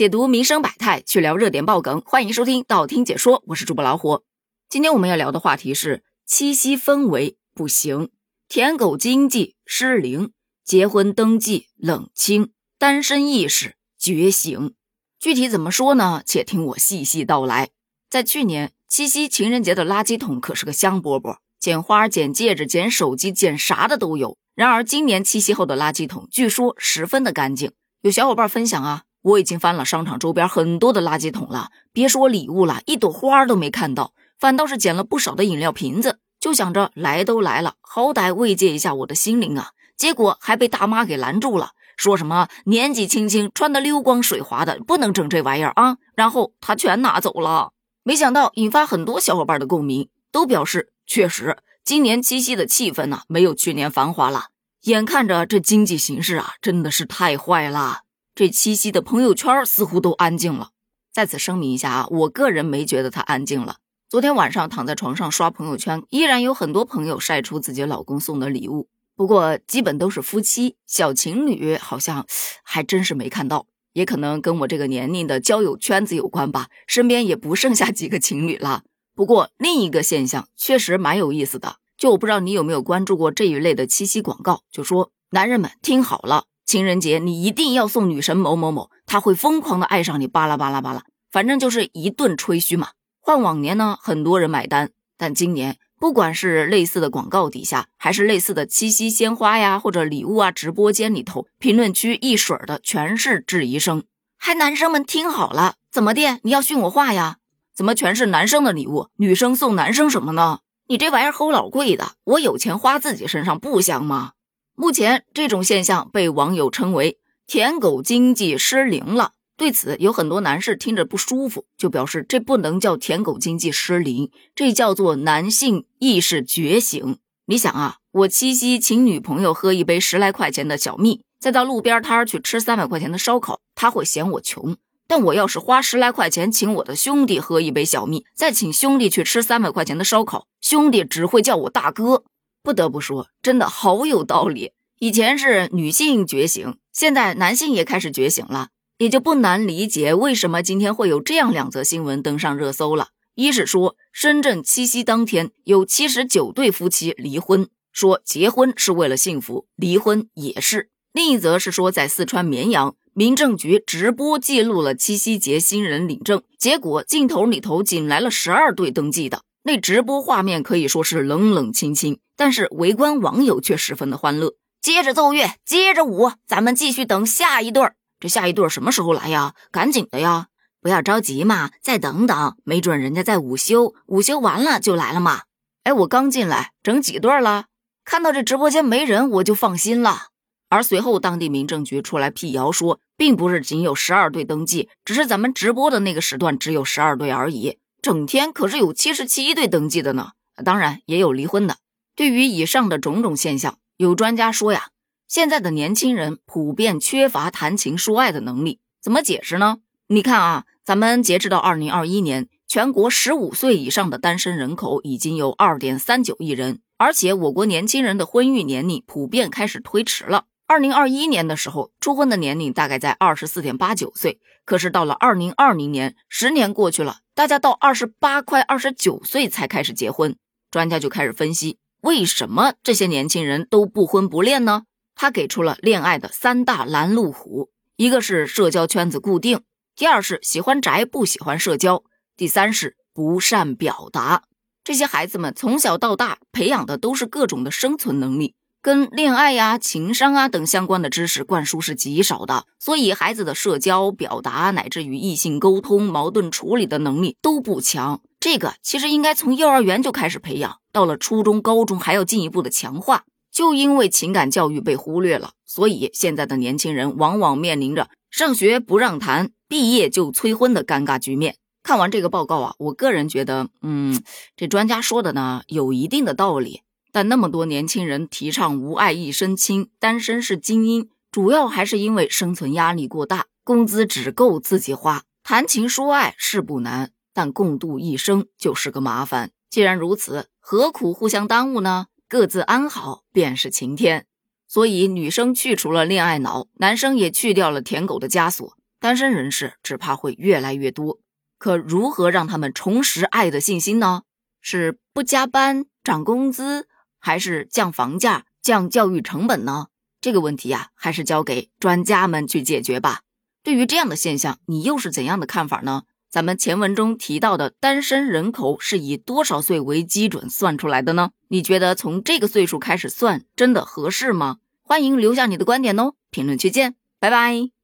解读民生百态，去聊热点爆梗，欢迎收听道听解说，我是主播老虎。今天我们要聊的话题是七夕氛围不行，舔狗经济失灵，结婚登记冷清，单身意识觉醒。具体怎么说呢？且听我细细道来。在去年七夕情人节的垃圾桶可是个香饽饽，捡花、捡戒指、捡手机、捡啥的都有。然而今年七夕后的垃圾桶据说十分的干净。有小伙伴分享啊。我已经翻了商场周边很多的垃圾桶了，别说礼物了，一朵花都没看到，反倒是捡了不少的饮料瓶子。就想着来都来了，好歹慰藉一下我的心灵啊！结果还被大妈给拦住了，说什么年纪轻轻穿的溜光水滑的，不能整这玩意儿啊！然后他全拿走了。没想到引发很多小伙伴的共鸣，都表示确实今年七夕的气氛呢没有去年繁华了。眼看着这经济形势啊，真的是太坏了。这七夕的朋友圈似乎都安静了。在此声明一下啊，我个人没觉得它安静了。昨天晚上躺在床上刷朋友圈，依然有很多朋友晒出自己老公送的礼物，不过基本都是夫妻小情侣，好像还真是没看到。也可能跟我这个年龄的交友圈子有关吧，身边也不剩下几个情侣了。不过另一个现象确实蛮有意思的，就我不知道你有没有关注过这一类的七夕广告，就说男人们听好了。情人节你一定要送女神某某某，她会疯狂的爱上你，巴拉巴拉巴拉，反正就是一顿吹嘘嘛。换往年呢，很多人买单，但今年不管是类似的广告底下，还是类似的七夕鲜花呀或者礼物啊，直播间里头评论区一水儿的全是质疑声。还男生们听好了，怎么的？你要训我话呀？怎么全是男生的礼物，女生送男生什么呢？你这玩意儿齁老贵的，我有钱花自己身上不香吗？目前这种现象被网友称为“舔狗经济失灵了”。对此，有很多男士听着不舒服，就表示这不能叫舔狗经济失灵，这叫做男性意识觉醒。你想啊，我七夕请女朋友喝一杯十来块钱的小蜜，再到路边摊去吃三百块钱的烧烤，他会嫌我穷；但我要是花十来块钱请我的兄弟喝一杯小蜜，再请兄弟去吃三百块钱的烧烤，兄弟只会叫我大哥。不得不说，真的好有道理。以前是女性觉醒，现在男性也开始觉醒了，也就不难理解为什么今天会有这样两则新闻登上热搜了。一是说深圳七夕当天有七十九对夫妻离婚，说结婚是为了幸福，离婚也是；另一则是说在四川绵阳，民政局直播记录了七夕节新人领证，结果镜头里头仅来了十二对登记的。那直播画面可以说是冷冷清清，但是围观网友却十分的欢乐。接着奏乐，接着舞，咱们继续等下一对儿。这下一对儿什么时候来呀？赶紧的呀！不要着急嘛，再等等，没准人家在午休，午休完了就来了嘛。哎，我刚进来，整几对儿了？看到这直播间没人，我就放心了。而随后，当地民政局出来辟谣说，并不是仅有十二对登记，只是咱们直播的那个时段只有十二对而已。整天可是有七十七对登记的呢，当然也有离婚的。对于以上的种种现象，有专家说呀，现在的年轻人普遍缺乏谈情说爱的能力。怎么解释呢？你看啊，咱们截止到二零二一年，全国十五岁以上的单身人口已经有二点三九亿人，而且我国年轻人的婚育年龄普遍开始推迟了。二零二一年的时候，初婚的年龄大概在二十四点八九岁，可是到了二零二零年，十年过去了。大家到二十八快二十九岁才开始结婚，专家就开始分析为什么这些年轻人都不婚不恋呢？他给出了恋爱的三大拦路虎：一个是社交圈子固定，第二是喜欢宅不喜欢社交，第三是不善表达。这些孩子们从小到大培养的都是各种的生存能力。跟恋爱呀、情商啊等相关的知识灌输是极少的，所以孩子的社交表达乃至与异性沟通、矛盾处理的能力都不强。这个其实应该从幼儿园就开始培养，到了初中、高中还要进一步的强化。就因为情感教育被忽略了，所以现在的年轻人往往面临着上学不让谈、毕业就催婚的尴尬局面。看完这个报告啊，我个人觉得，嗯，这专家说的呢有一定的道理。但那么多年轻人提倡“无爱一身轻，单身是精英”，主要还是因为生存压力过大，工资只够自己花。谈情说爱是不难，但共度一生就是个麻烦。既然如此，何苦互相耽误呢？各自安好便是晴天。所以，女生去除了恋爱脑，男生也去掉了舔狗的枷锁。单身人士只怕会越来越多。可如何让他们重拾爱的信心呢？是不加班、涨工资，还是降房价、降教育成本呢？这个问题呀，还是交给专家们去解决吧。对于这样的现象，你又是怎样的看法呢？咱们前文中提到的单身人口是以多少岁为基准算出来的呢？你觉得从这个岁数开始算真的合适吗？欢迎留下你的观点哦，评论区见，拜拜。